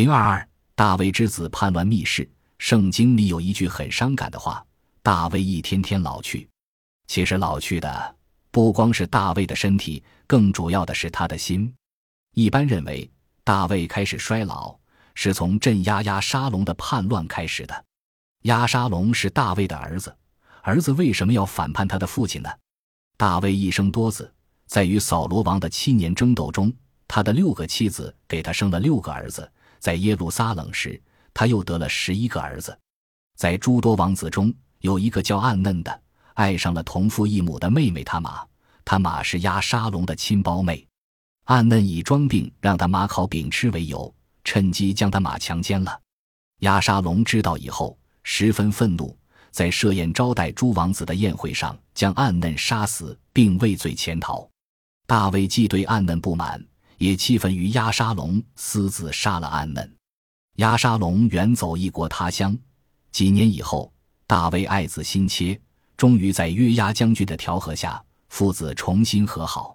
零二二，大卫之子叛乱密室。圣经里有一句很伤感的话：“大卫一天天老去。”其实老去的不光是大卫的身体，更主要的是他的心。一般认为，大卫开始衰老是从镇压押沙龙的叛乱开始的。押沙龙是大卫的儿子，儿子为什么要反叛他的父亲呢？大卫一生多子，在与扫罗王的七年争斗中，他的六个妻子给他生了六个儿子。在耶路撒冷时，他又得了十一个儿子。在诸多王子中，有一个叫暗嫩的，爱上了同父异母的妹妹他玛。他玛是押沙龙的亲胞妹。暗嫩以装病让他妈烤饼吃为由，趁机将他玛强奸了。押沙龙知道以后，十分愤怒，在设宴招待诸王子的宴会上，将暗嫩杀死，并畏罪潜逃。大卫既对暗嫩不满，也气愤于押沙龙私自杀了安嫩。押沙龙远走异国他乡，几年以后，大卫爱子心切，终于在约押将军的调和下，父子重新和好。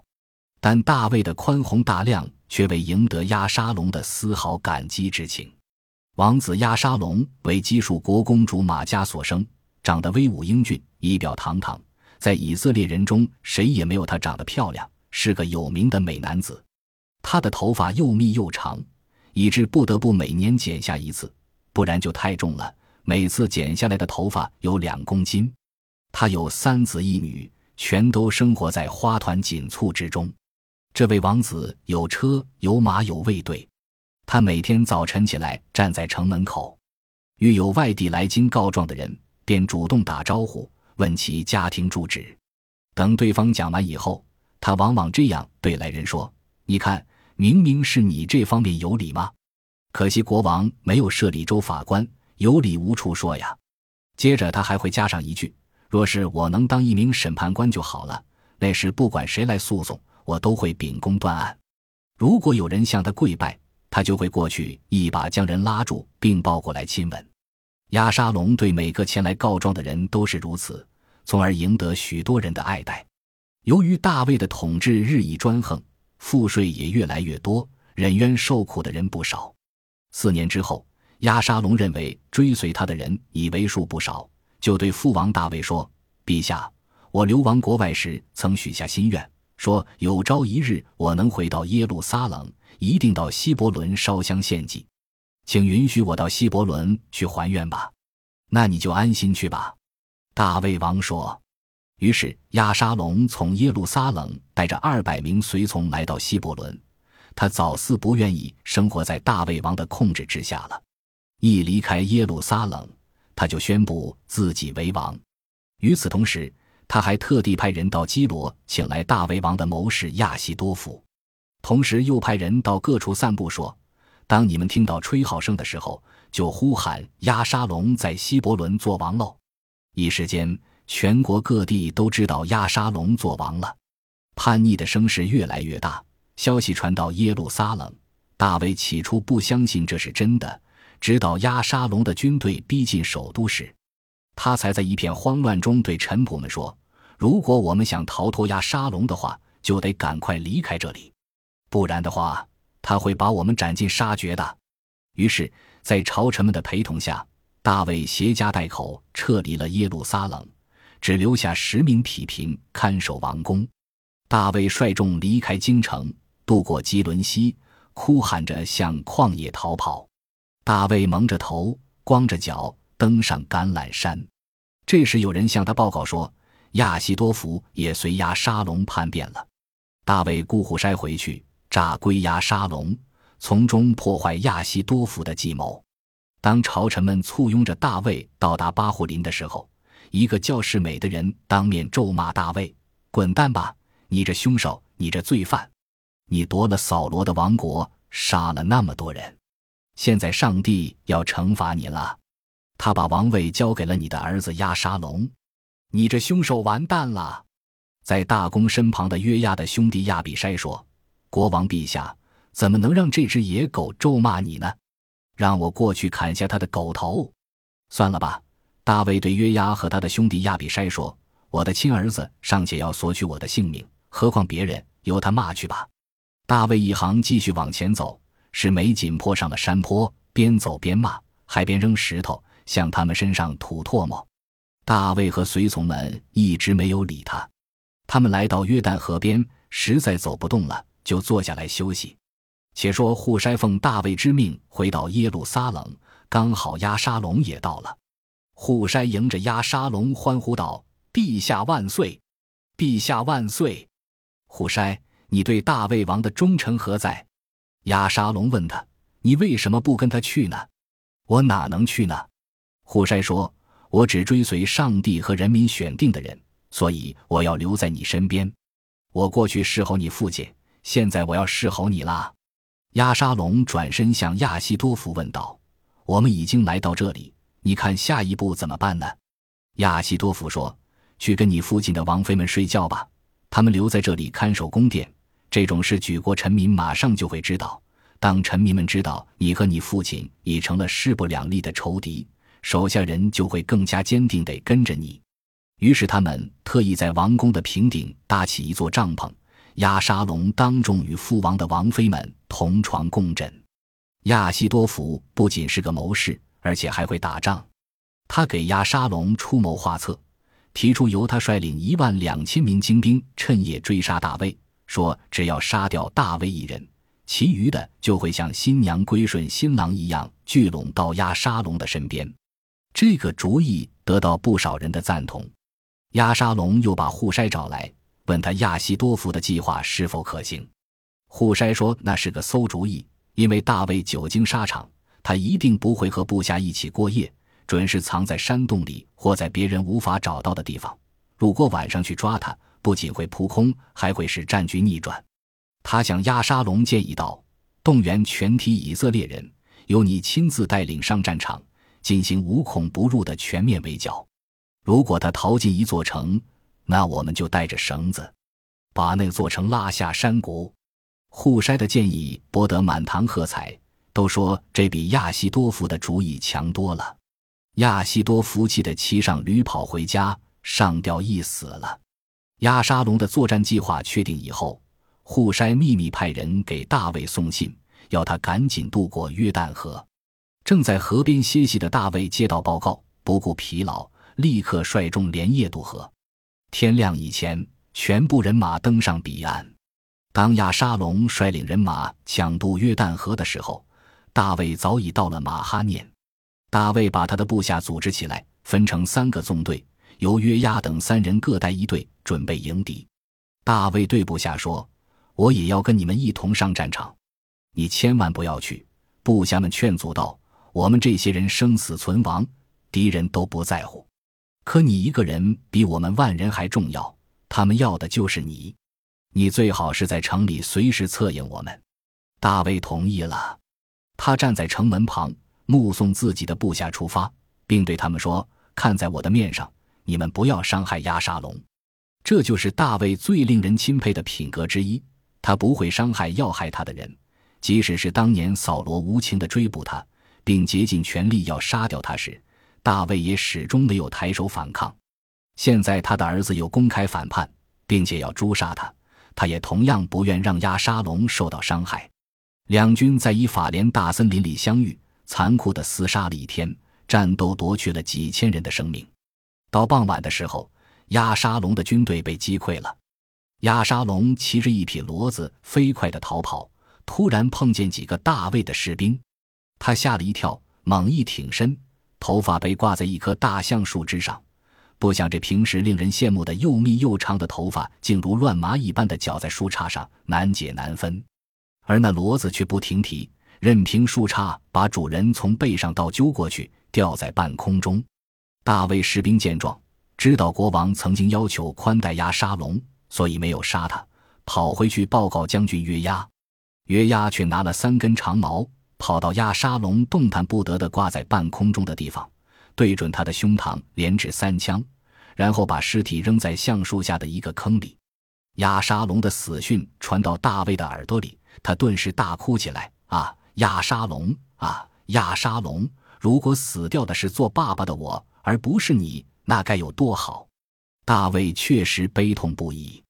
但大卫的宽宏大量却未赢得押沙龙的丝毫感激之情。王子押沙龙为基述国公主玛加所生，长得威武英俊，仪表堂堂，在以色列人中谁也没有他长得漂亮，是个有名的美男子。他的头发又密又长，以致不得不每年剪下一次，不然就太重了。每次剪下来的头发有两公斤。他有三子一女，全都生活在花团锦簇之中。这位王子有车有马有卫队，他每天早晨起来站在城门口，遇有外地来京告状的人，便主动打招呼，问其家庭住址。等对方讲完以后，他往往这样对来人说：“你看，明明是你这方面有理吗？可惜国王没有设立州法官，有理无处说呀。”接着他还会加上一句：“若是我能当一名审判官就好了，那时不管谁来诉讼。”我都会秉公断案。如果有人向他跪拜，他就会过去一把将人拉住，并抱过来亲吻。亚沙龙对每个前来告状的人都是如此，从而赢得许多人的爱戴。由于大卫的统治日益专横，赋税也越来越多，忍冤受苦的人不少。四年之后，亚沙龙认为追随他的人已为数不少，就对父王大卫说：“陛下，我流亡国外时曾许下心愿。”说有朝一日我能回到耶路撒冷，一定到希伯伦烧香献祭，请允许我到希伯伦去还愿吧。那你就安心去吧。大卫王说。于是亚沙龙从耶路撒冷带着二百名随从来到希伯伦，他早似不愿意生活在大卫王的控制之下了。一离开耶路撒冷，他就宣布自己为王。与此同时。他还特地派人到基罗，请来大卫王的谋士亚西多夫，同时又派人到各处散布说：“当你们听到吹号声的时候，就呼喊亚沙龙在希伯伦做王喽！”一时间，全国各地都知道亚沙龙做王了。叛逆的声势越来越大，消息传到耶路撒冷。大卫起初不相信这是真的，直到亚沙龙的军队逼近首都时。他才在一片慌乱中对臣仆们说：“如果我们想逃脱亚沙龙的话，就得赶快离开这里，不然的话，他会把我们斩尽杀绝的。”于是，在朝臣们的陪同下，大卫携家带口撤离了耶路撒冷，只留下十名匹平看守王宫。大卫率众离开京城，渡过基伦溪，哭喊着向旷野逃跑。大卫蒙着头，光着脚。登上橄榄山，这时有人向他报告说，亚西多夫也随亚沙龙叛变了。大卫孤虎筛回去，诈归亚沙龙，从中破坏亚西多夫的计谋。当朝臣们簇拥着大卫到达巴户林的时候，一个叫世美的人当面咒骂大卫：“滚蛋吧，你这凶手，你这罪犯！你夺了扫罗的王国，杀了那么多人，现在上帝要惩罚你了。”他把王位交给了你的儿子亚沙龙，你这凶手完蛋了！在大公身旁的约亚的兄弟亚比筛说：“国王陛下，怎么能让这只野狗咒骂你呢？让我过去砍下他的狗头。”算了吧，大卫对约亚和他的兄弟亚比筛说：“我的亲儿子尚且要索取我的性命，何况别人？由他骂去吧。”大卫一行继续往前走，使美紧坡上了山坡，边走边骂，还边扔石头向他们身上吐唾沫。大卫和随从们一直没有理他。他们来到约旦河边，实在走不动了，就坐下来休息。且说户筛奉大卫之命回到耶路撒冷，刚好押沙龙也到了。虎山迎着押沙龙欢呼道：“陛下万岁！陛下万岁！”虎山，你对大卫王的忠诚何在？押沙龙问他：“你为什么不跟他去呢？”我哪能去呢？虎山说：“我只追随上帝和人民选定的人。”所以我要留在你身边，我过去侍候你父亲，现在我要侍候你啦。亚沙龙转身向亚西多夫问道：“我们已经来到这里，你看下一步怎么办呢？”亚西多夫说：“去跟你父亲的王妃们睡觉吧，他们留在这里看守宫殿。这种事举国臣民马上就会知道。当臣民们知道你和你父亲已成了势不两立的仇敌，手下人就会更加坚定地跟着你。”于是他们特意在王宫的平顶搭起一座帐篷，亚沙龙当众与父王的王妃们同床共枕。亚西多福不仅是个谋士，而且还会打仗。他给亚沙龙出谋划策，提出由他率领一万两千名精兵趁夜追杀大卫，说只要杀掉大卫一人，其余的就会像新娘归顺新郎一样聚拢到亚沙龙的身边。这个主意得到不少人的赞同。亚沙龙又把户筛找来，问他亚西多夫的计划是否可行。户筛说：“那是个馊主意，因为大卫久经沙场，他一定不会和部下一起过夜，准是藏在山洞里或在别人无法找到的地方。如果晚上去抓他，不仅会扑空，还会使战局逆转。”他向亚沙龙建议道：“动员全体以色列人，由你亲自带领上战场，进行无孔不入的全面围剿。”如果他逃进一座城，那我们就带着绳子，把那座城拉下山谷。户筛的建议博得满堂喝彩，都说这比亚西多夫的主意强多了。亚西多夫气得骑上驴跑回家，上吊一死了。亚沙龙的作战计划确定以后，户筛秘密派人给大卫送信，要他赶紧渡过约旦河。正在河边歇息的大卫接到报告，不顾疲劳。立刻率众连夜渡河，天亮以前，全部人马登上彼岸。当亚沙龙率领人马抢渡约旦河的时候，大卫早已到了马哈念。大卫把他的部下组织起来，分成三个纵队，由约押等三人各带一队，准备迎敌。大卫对部下说：“我也要跟你们一同上战场，你千万不要去。”部下们劝阻道：“我们这些人生死存亡，敌人都不在乎。”可你一个人比我们万人还重要，他们要的就是你，你最好是在城里随时策应我们。大卫同意了，他站在城门旁，目送自己的部下出发，并对他们说：“看在我的面上，你们不要伤害亚沙龙。”这就是大卫最令人钦佩的品格之一，他不会伤害要害他的人，即使是当年扫罗无情的追捕他，并竭尽全力要杀掉他时。大卫也始终没有抬手反抗，现在他的儿子又公开反叛，并且要诛杀他，他也同样不愿让亚沙龙受到伤害。两军在以法莲大森林里相遇，残酷的厮杀了一天，战斗夺去了几千人的生命。到傍晚的时候，亚沙龙的军队被击溃了。亚沙龙骑着一匹骡子飞快地逃跑，突然碰见几个大卫的士兵，他吓了一跳，猛一挺身。头发被挂在一棵大橡树枝上，不想这平时令人羡慕的又密又长的头发，竟如乱麻一般的绞在树杈上，难解难分。而那骡子却不停蹄，任凭树杈把主人从背上倒揪过去，吊在半空中。大卫士兵见状，知道国王曾经要求宽待押沙龙，所以没有杀他，跑回去报告将军约押。约押却拿了三根长矛。跑到亚沙龙动弹不得的挂在半空中的地方，对准他的胸膛连掷三枪，然后把尸体扔在橡树下的一个坑里。亚沙龙的死讯传到大卫的耳朵里，他顿时大哭起来：“啊，亚沙龙啊，亚沙龙！如果死掉的是做爸爸的我，而不是你，那该有多好！”大卫确实悲痛不已。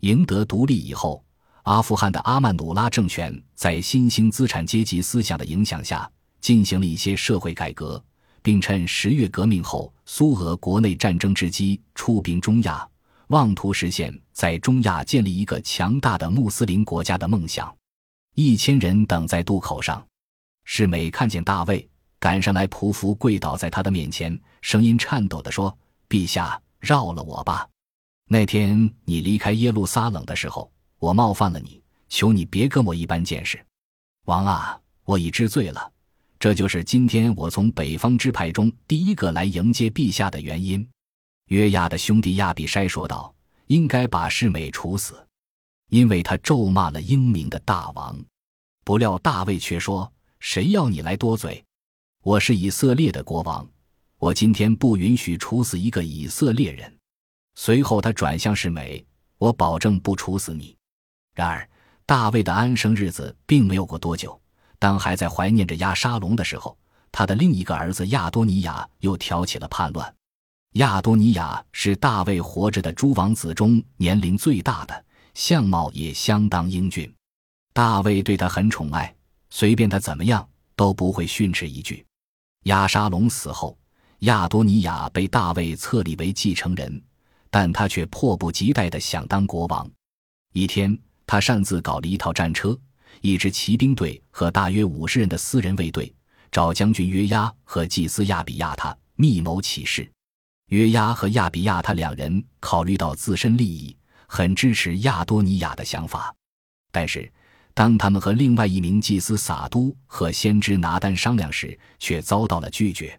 赢得独立以后。阿富汗的阿曼努拉政权在新兴资产阶级思想的影响下，进行了一些社会改革，并趁十月革命后苏俄国内战争之机出兵中亚，妄图实现在中亚建立一个强大的穆斯林国家的梦想。一千人等在渡口上，世美看见大卫赶上来，匍匐跪倒在他的面前，声音颤抖地说：“陛下，饶了我吧！那天你离开耶路撒冷的时候，我冒犯了你，求你别跟我一般见识。王啊，我已知罪了，这就是今天我从北方支派中第一个来迎接陛下的原因。”约亚的兄弟亚比筛说道：“应该把世美处死。”因为他咒骂了英明的大王，不料大卫却说：“谁要你来多嘴？我是以色列的国王，我今天不允许处死一个以色列人。”随后他转向世美：“我保证不处死你。”然而，大卫的安生日子并没有过多久。当还在怀念着亚沙龙的时候，他的另一个儿子亚多尼亚又挑起了叛乱。亚多尼亚是大卫活着的诸王子中年龄最大的。相貌也相当英俊，大卫对他很宠爱，随便他怎么样都不会训斥一句。亚沙龙死后，亚多尼亚被大卫册立为继承人，但他却迫不及待地想当国王。一天，他擅自搞了一套战车、一支骑兵队和大约五十人的私人卫队，找将军约押和祭司亚比亚他密谋起事。约押和亚比亚他两人考虑到自身利益。很支持亚多尼亚的想法，但是当他们和另外一名祭司撒都和先知拿丹商量时，却遭到了拒绝。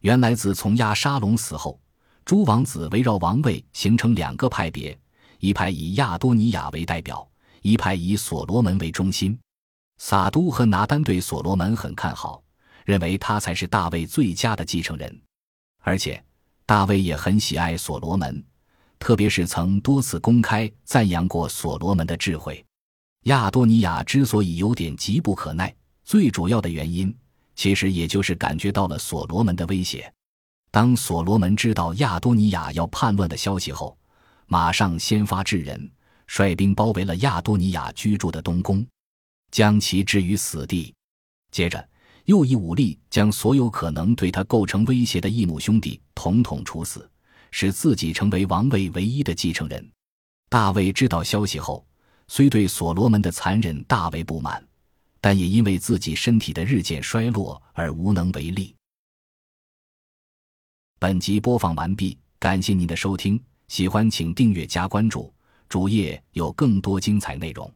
原来，自从亚沙龙死后，诸王子围绕王位形成两个派别：一派以亚多尼亚为代表，一派以所罗门为中心。撒都和拿丹对所罗门很看好，认为他才是大卫最佳的继承人，而且大卫也很喜爱所罗门。特别是曾多次公开赞扬过所罗门的智慧。亚多尼亚之所以有点急不可耐，最主要的原因其实也就是感觉到了所罗门的威胁。当所罗门知道亚多尼亚要叛乱的消息后，马上先发制人，率兵包围了亚多尼亚居住的东宫，将其置于死地。接着，又以武力将所有可能对他构成威胁的异母兄弟统统处死。使自己成为王位唯一的继承人。大卫知道消息后，虽对所罗门的残忍大为不满，但也因为自己身体的日渐衰落而无能为力。本集播放完毕，感谢您的收听，喜欢请订阅加关注，主页有更多精彩内容。